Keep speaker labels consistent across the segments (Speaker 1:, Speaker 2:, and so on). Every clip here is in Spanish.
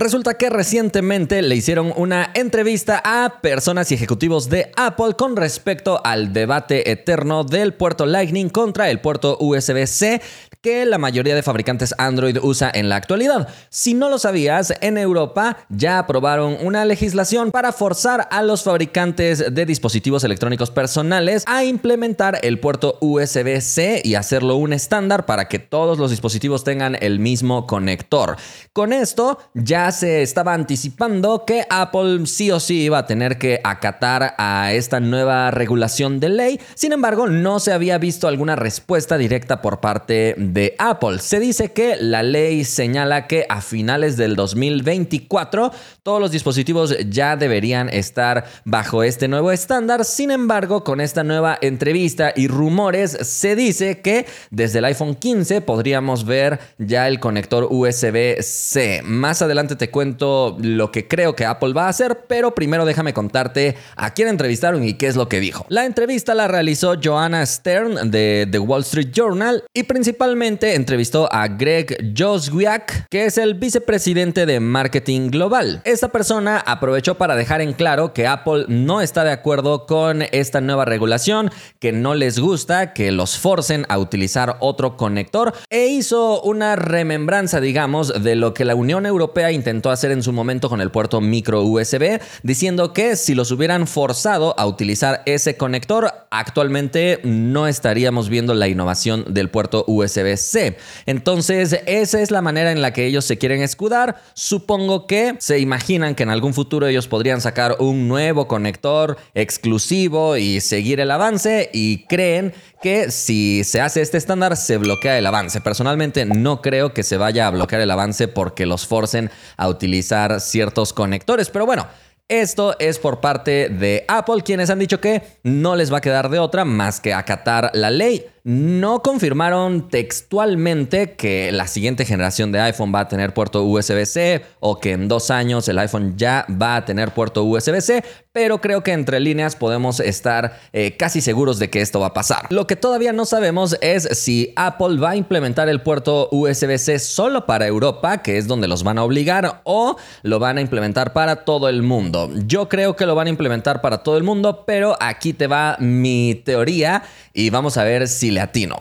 Speaker 1: Resulta que recientemente le hicieron una entrevista a personas y ejecutivos de Apple con respecto al debate eterno del puerto Lightning contra el puerto USB-C que la mayoría de fabricantes Android usa en la actualidad. Si no lo sabías, en Europa ya aprobaron una legislación para forzar a los fabricantes de dispositivos electrónicos personales a implementar el puerto USB-C y hacerlo un estándar para que todos los dispositivos tengan el mismo conector. Con esto ya se estaba anticipando que Apple sí o sí iba a tener que acatar a esta nueva regulación de ley. Sin embargo, no se había visto alguna respuesta directa por parte de Apple. Se dice que la ley señala que a finales del 2024 todos los dispositivos ya deberían estar bajo este nuevo estándar. Sin embargo, con esta nueva entrevista y rumores se dice que desde el iPhone 15 podríamos ver ya el conector USB-C. Más adelante te cuento lo que creo que Apple va a hacer, pero primero déjame contarte a quién entrevistaron y qué es lo que dijo. La entrevista la realizó Joanna Stern de The Wall Street Journal y principalmente entrevistó a Greg Joswiak, que es el vicepresidente de marketing global. Esta persona aprovechó para dejar en claro que Apple no está de acuerdo con esta nueva regulación, que no les gusta que los forcen a utilizar otro conector e hizo una remembranza, digamos, de lo que la Unión Europea intentó hacer en su momento con el puerto micro USB, diciendo que si los hubieran forzado a utilizar ese conector, actualmente no estaríamos viendo la innovación del puerto USB C. Entonces, esa es la manera en la que ellos se quieren escudar. Supongo que se imaginan que en algún futuro ellos podrían sacar un nuevo conector exclusivo y seguir el avance y creen que si se hace este estándar se bloquea el avance. Personalmente no creo que se vaya a bloquear el avance porque los forcen a utilizar ciertos conectores, pero bueno. Esto es por parte de Apple, quienes han dicho que no les va a quedar de otra más que acatar la ley no confirmaron textualmente que la siguiente generación de iPhone va a tener puerto USB-C o que en dos años el iPhone ya va a tener puerto USB-C, pero creo que entre líneas podemos estar eh, casi seguros de que esto va a pasar. Lo que todavía no sabemos es si Apple va a implementar el puerto USB-C solo para Europa, que es donde los van a obligar, o lo van a implementar para todo el mundo. Yo creo que lo van a implementar para todo el mundo, pero aquí te va mi teoría y vamos a ver si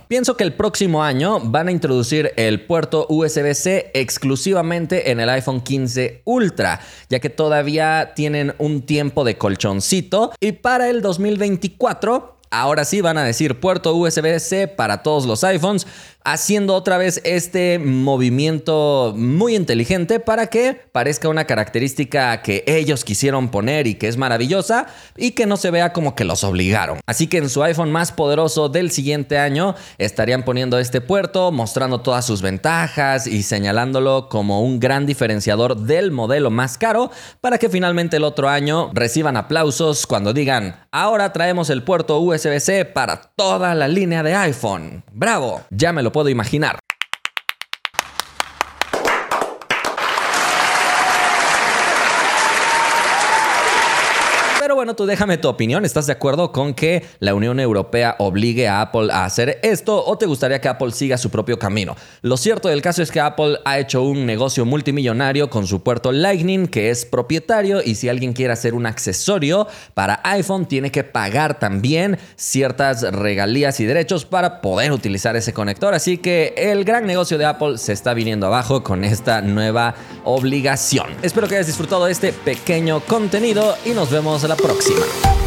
Speaker 1: Pienso que el próximo año van a introducir el puerto USB-C exclusivamente en el iPhone 15 Ultra, ya que todavía tienen un tiempo de colchoncito. Y para el 2024 Ahora sí van a decir puerto USB-C para todos los iPhones, haciendo otra vez este movimiento muy inteligente para que parezca una característica que ellos quisieron poner y que es maravillosa y que no se vea como que los obligaron. Así que en su iPhone más poderoso del siguiente año estarían poniendo este puerto, mostrando todas sus ventajas y señalándolo como un gran diferenciador del modelo más caro para que finalmente el otro año reciban aplausos cuando digan, ahora traemos el puerto USB-C para toda la línea de iPhone. Bravo, ya me lo puedo imaginar. Bueno, tú déjame tu opinión. ¿Estás de acuerdo con que la Unión Europea obligue a Apple a hacer esto o te gustaría que Apple siga su propio camino? Lo cierto del caso es que Apple ha hecho un negocio multimillonario con su puerto Lightning que es propietario y si alguien quiere hacer un accesorio para iPhone tiene que pagar también ciertas regalías y derechos para poder utilizar ese conector. Así que el gran negocio de Apple se está viniendo abajo con esta nueva obligación. Espero que hayas disfrutado de este pequeño contenido y nos vemos la próxima próxima.